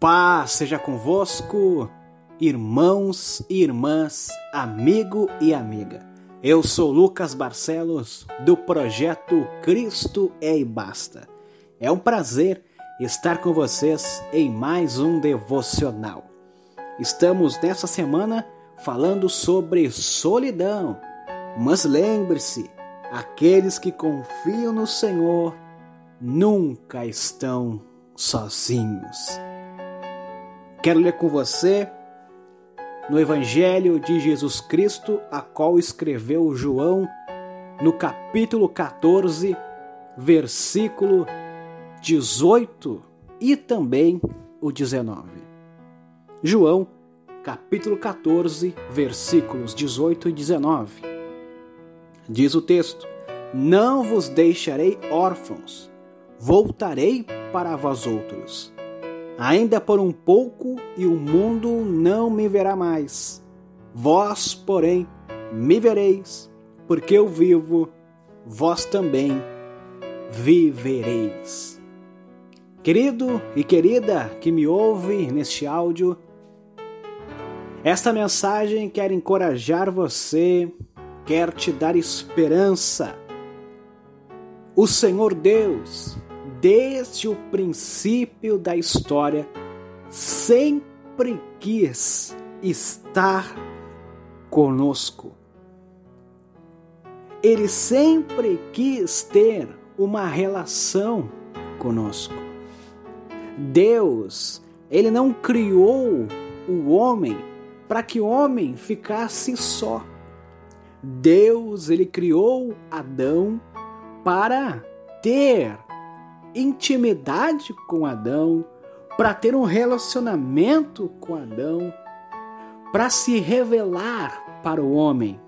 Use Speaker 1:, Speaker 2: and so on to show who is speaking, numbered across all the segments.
Speaker 1: Paz seja convosco, irmãos e irmãs, amigo e amiga. Eu sou Lucas Barcelos, do projeto Cristo é e Basta. É um prazer estar com vocês em mais um devocional. Estamos nessa semana falando sobre solidão, mas lembre-se: aqueles que confiam no Senhor nunca estão sozinhos. Quero ler com você no Evangelho de Jesus Cristo, a qual escreveu João, no capítulo 14, versículo 18 e também o 19. João, capítulo 14, versículos 18 e 19. Diz o texto: Não vos deixarei órfãos, voltarei para vós outros. Ainda por um pouco e o mundo não me verá mais. Vós, porém, me vereis, porque eu vivo, vós também vivereis. Querido e querida que me ouve neste áudio, esta mensagem quer encorajar você, quer te dar esperança. O Senhor Deus desde o princípio da história, sempre quis estar conosco. Ele sempre quis ter uma relação conosco. Deus, ele não criou o homem para que o homem ficasse só. Deus, ele criou Adão para ter intimidade com Adão, para ter um relacionamento com Adão, para se revelar para o homem.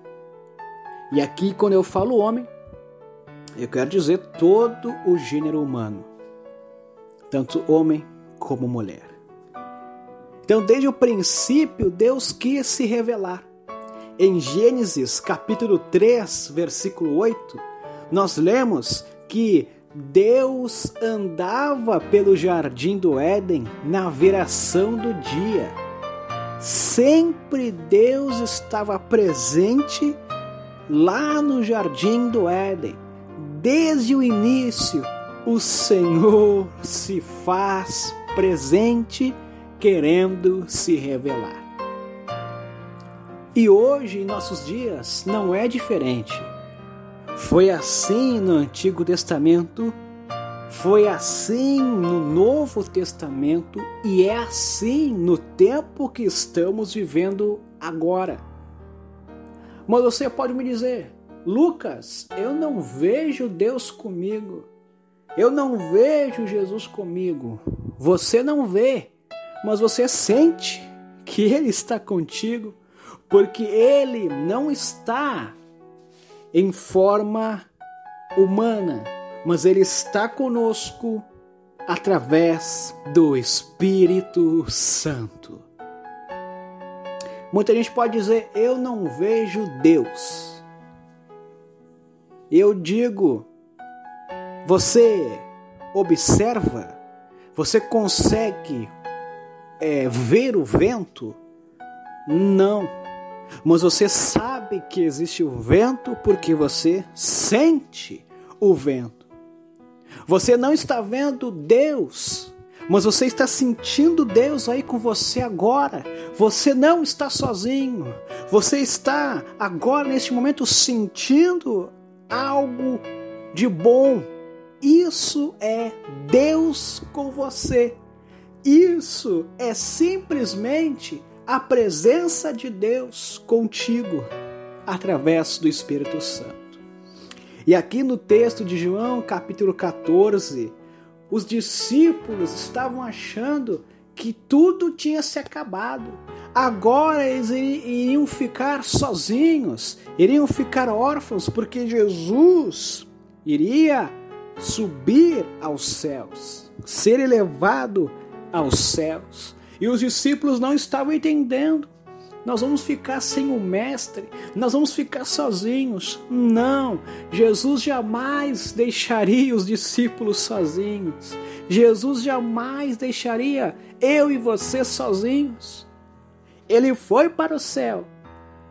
Speaker 1: E aqui, quando eu falo homem, eu quero dizer todo o gênero humano, tanto homem como mulher. Então, desde o princípio, Deus quis se revelar. Em Gênesis capítulo 3, versículo 8, nós lemos que Deus andava pelo jardim do Éden na viração do dia. Sempre Deus estava presente lá no jardim do Éden. Desde o início, o Senhor se faz presente, querendo se revelar. E hoje, em nossos dias, não é diferente. Foi assim no Antigo Testamento, foi assim no Novo Testamento e é assim no tempo que estamos vivendo agora. Mas você pode me dizer, Lucas, eu não vejo Deus comigo. Eu não vejo Jesus comigo. Você não vê, mas você sente que Ele está contigo, porque Ele não está em forma humana, mas Ele está conosco através do Espírito Santo. Muita gente pode dizer: Eu não vejo Deus. Eu digo: Você observa? Você consegue é, ver o vento? Não. Mas você sabe que existe o vento porque você sente o vento. Você não está vendo Deus, mas você está sentindo Deus aí com você agora. Você não está sozinho. Você está agora, neste momento, sentindo algo de bom. Isso é Deus com você. Isso é simplesmente a presença de Deus contigo através do Espírito Santo. E aqui no texto de João, capítulo 14, os discípulos estavam achando que tudo tinha se acabado. Agora eles iriam ficar sozinhos, iriam ficar órfãos, porque Jesus iria subir aos céus, ser elevado aos céus. E os discípulos não estavam entendendo nós vamos ficar sem o Mestre, nós vamos ficar sozinhos. Não, Jesus jamais deixaria os discípulos sozinhos. Jesus jamais deixaria eu e você sozinhos. Ele foi para o céu,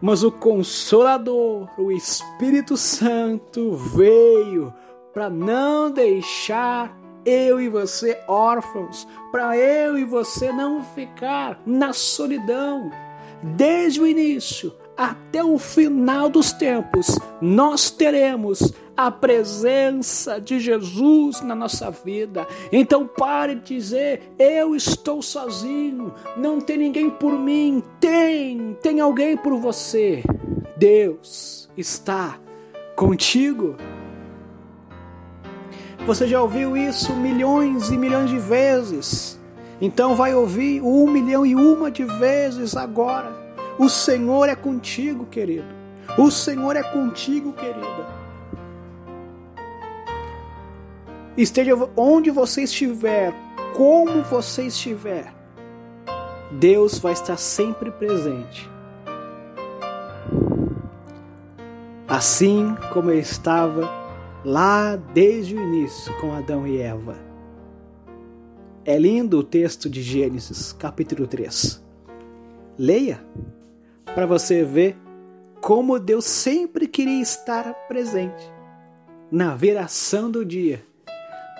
Speaker 1: mas o Consolador, o Espírito Santo, veio para não deixar eu e você órfãos, para eu e você não ficar na solidão. Desde o início até o final dos tempos, nós teremos a presença de Jesus na nossa vida. Então pare de dizer, eu estou sozinho, não tem ninguém por mim. Tem, tem alguém por você. Deus está contigo. Você já ouviu isso milhões e milhões de vezes. Então vai ouvir um milhão e uma de vezes agora. O Senhor é contigo, querido. O Senhor é contigo, querida. Esteja onde você estiver, como você estiver, Deus vai estar sempre presente. Assim como ele estava lá desde o início com Adão e Eva. É lindo o texto de Gênesis, capítulo 3. Leia para você ver como Deus sempre queria estar presente. Na viração do dia,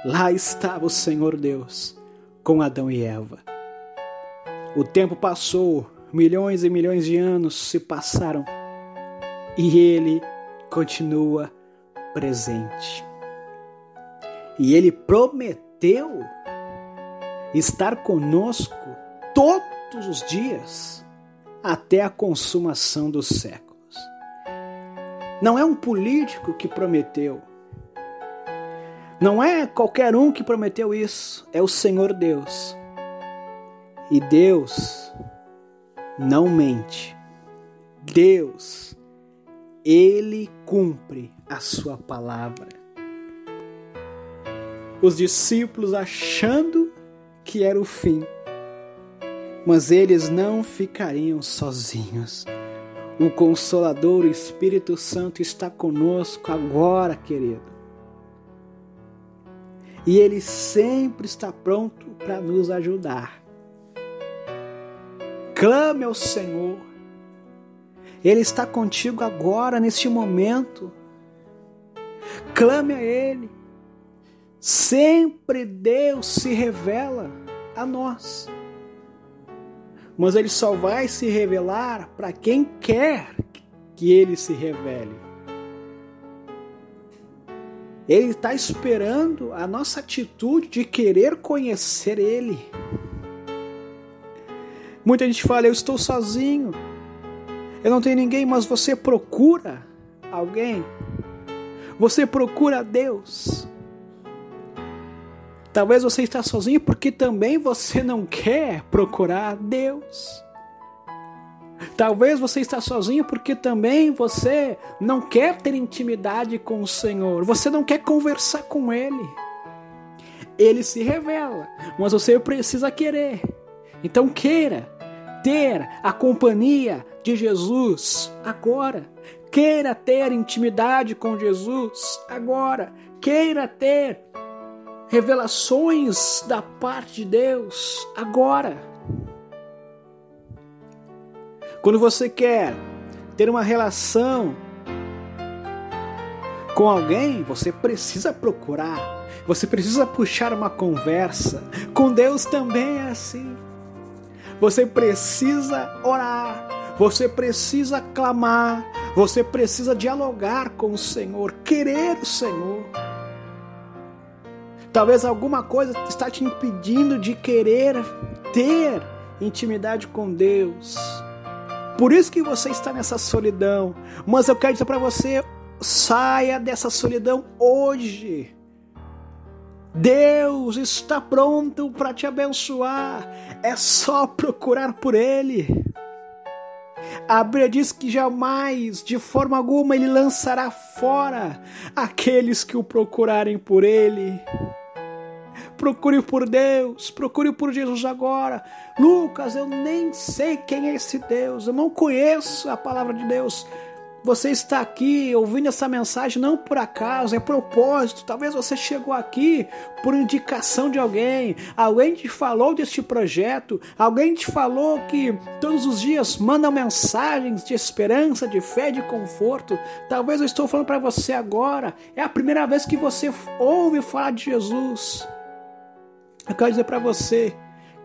Speaker 1: lá estava o Senhor Deus com Adão e Eva. O tempo passou, milhões e milhões de anos se passaram e ele continua presente. E ele prometeu estar conosco todos os dias até a consumação dos séculos. Não é um político que prometeu. Não é qualquer um que prometeu isso, é o Senhor Deus. E Deus não mente. Deus, ele cumpre a sua palavra. Os discípulos achando que era o fim. Mas eles não ficariam sozinhos. O Consolador, o Espírito Santo, está conosco agora, querido. E ele sempre está pronto para nos ajudar. Clame ao Senhor. Ele está contigo agora, neste momento. Clame a Ele. Sempre Deus se revela a nós. Mas ele só vai se revelar para quem quer que ele se revele. Ele está esperando a nossa atitude de querer conhecer Ele. Muita gente fala: Eu estou sozinho, eu não tenho ninguém, mas você procura alguém, você procura Deus. Talvez você está sozinho porque também você não quer procurar Deus. Talvez você está sozinho porque também você não quer ter intimidade com o Senhor. Você não quer conversar com Ele. Ele se revela, mas você precisa querer. Então queira ter a companhia de Jesus agora. Queira ter intimidade com Jesus agora. Queira ter revelações da parte de Deus agora. Quando você quer ter uma relação com alguém, você precisa procurar, você precisa puxar uma conversa. Com Deus também é assim. Você precisa orar, você precisa clamar, você precisa dialogar com o Senhor, querer o Senhor. Talvez alguma coisa está te impedindo de querer ter intimidade com Deus. Por isso que você está nessa solidão. Mas eu quero dizer para você, saia dessa solidão hoje. Deus está pronto para te abençoar. É só procurar por Ele. A Bíblia diz que jamais, de forma alguma, Ele lançará fora aqueles que o procurarem por Ele. procure por Deus, procure por Jesus agora. Lucas, eu nem sei quem é esse Deus, eu não conheço a palavra de Deus. Você está aqui ouvindo essa mensagem não por acaso, é propósito. Talvez você chegou aqui por indicação de alguém, alguém te falou deste projeto, alguém te falou que todos os dias manda mensagens de esperança, de fé, de conforto. Talvez eu estou falando para você agora, é a primeira vez que você ouve falar de Jesus. Eu quero dizer para você,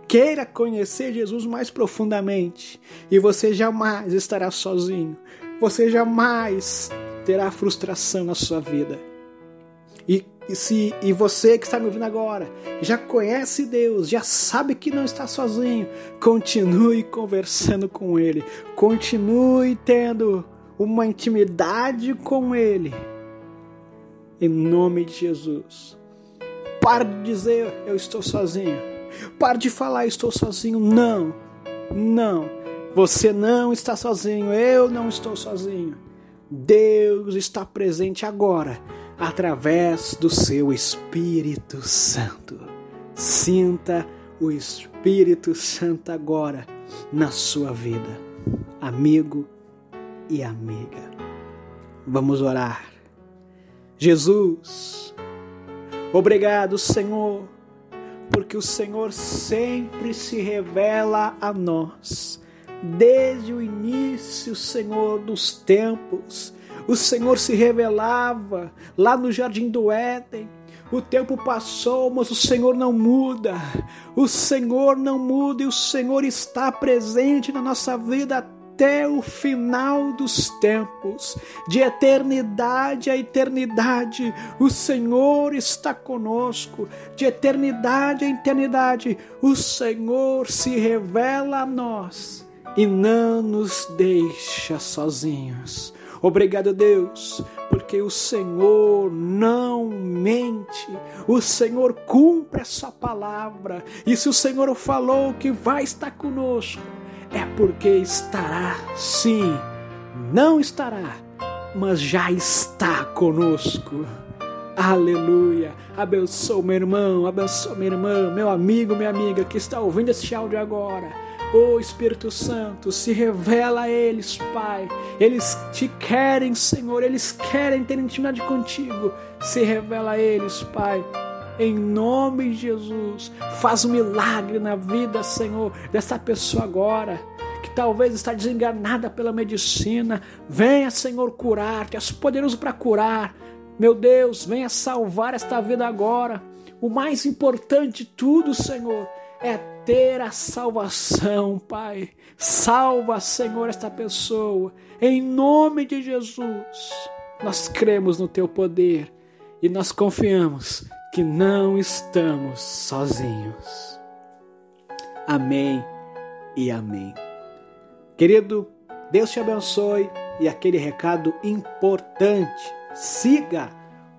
Speaker 1: queira conhecer Jesus mais profundamente e você jamais estará sozinho. Você jamais terá frustração na sua vida. E, e, se, e você que está me ouvindo agora já conhece Deus, já sabe que não está sozinho, continue conversando com Ele, continue tendo uma intimidade com Ele. Em nome de Jesus. Pare de dizer eu estou sozinho. Pare de falar estou sozinho. Não, não. Você não está sozinho, eu não estou sozinho. Deus está presente agora através do seu Espírito Santo. Sinta o Espírito Santo agora na sua vida, amigo e amiga. Vamos orar. Jesus, obrigado, Senhor, porque o Senhor sempre se revela a nós Desde o início, Senhor, dos tempos, o Senhor se revelava lá no jardim do Éden. O tempo passou, mas o Senhor não muda. O Senhor não muda e o Senhor está presente na nossa vida até o final dos tempos, de eternidade a eternidade. O Senhor está conosco, de eternidade a eternidade. O Senhor se revela a nós e não nos deixa sozinhos. Obrigado, Deus, porque o Senhor não mente, o Senhor cumpre a sua palavra, e se o Senhor falou que vai estar conosco, é porque estará, sim, não estará, mas já está conosco. Aleluia! Abençoa meu irmão, abençoa minha irmã, meu amigo, minha amiga que está ouvindo esse áudio agora Oh Espírito Santo, se revela a eles, Pai. Eles te querem, Senhor. Eles querem ter intimidade contigo. Se revela a eles, Pai. Em nome de Jesus, faz um milagre na vida, Senhor, dessa pessoa agora que talvez está desenganada pela medicina. Venha, Senhor, curar, que és poderoso para curar. Meu Deus, venha salvar esta vida agora. O mais importante de tudo, Senhor, é ter a salvação, Pai. Salva, Senhor, esta pessoa. Em nome de Jesus, nós cremos no Teu poder e nós confiamos que não estamos sozinhos. Amém e amém. Querido, Deus te abençoe e aquele recado importante. Siga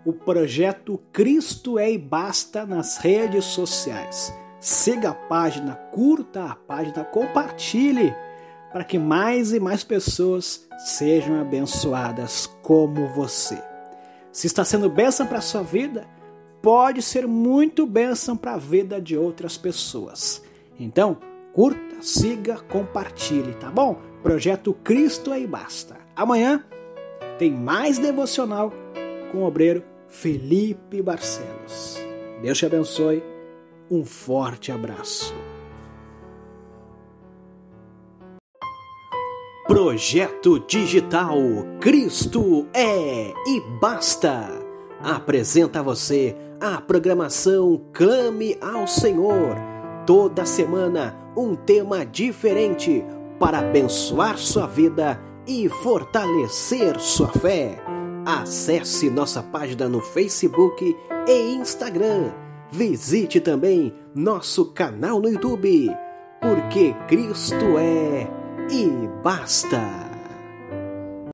Speaker 1: o projeto Cristo é e Basta nas redes sociais siga a página, curta a página, compartilhe para que mais e mais pessoas sejam abençoadas como você. Se está sendo bênção para a sua vida, pode ser muito bênção para a vida de outras pessoas. Então, curta, siga, compartilhe, tá bom? Projeto Cristo aí basta. Amanhã tem mais devocional com o obreiro Felipe Barcelos. Deus te abençoe um forte abraço. Projeto Digital Cristo é e basta. Apresenta a você a programação Clame ao Senhor. Toda semana um tema diferente para abençoar sua vida e fortalecer sua fé. Acesse nossa página no Facebook e Instagram Visite também nosso canal no YouTube, porque Cristo é e basta.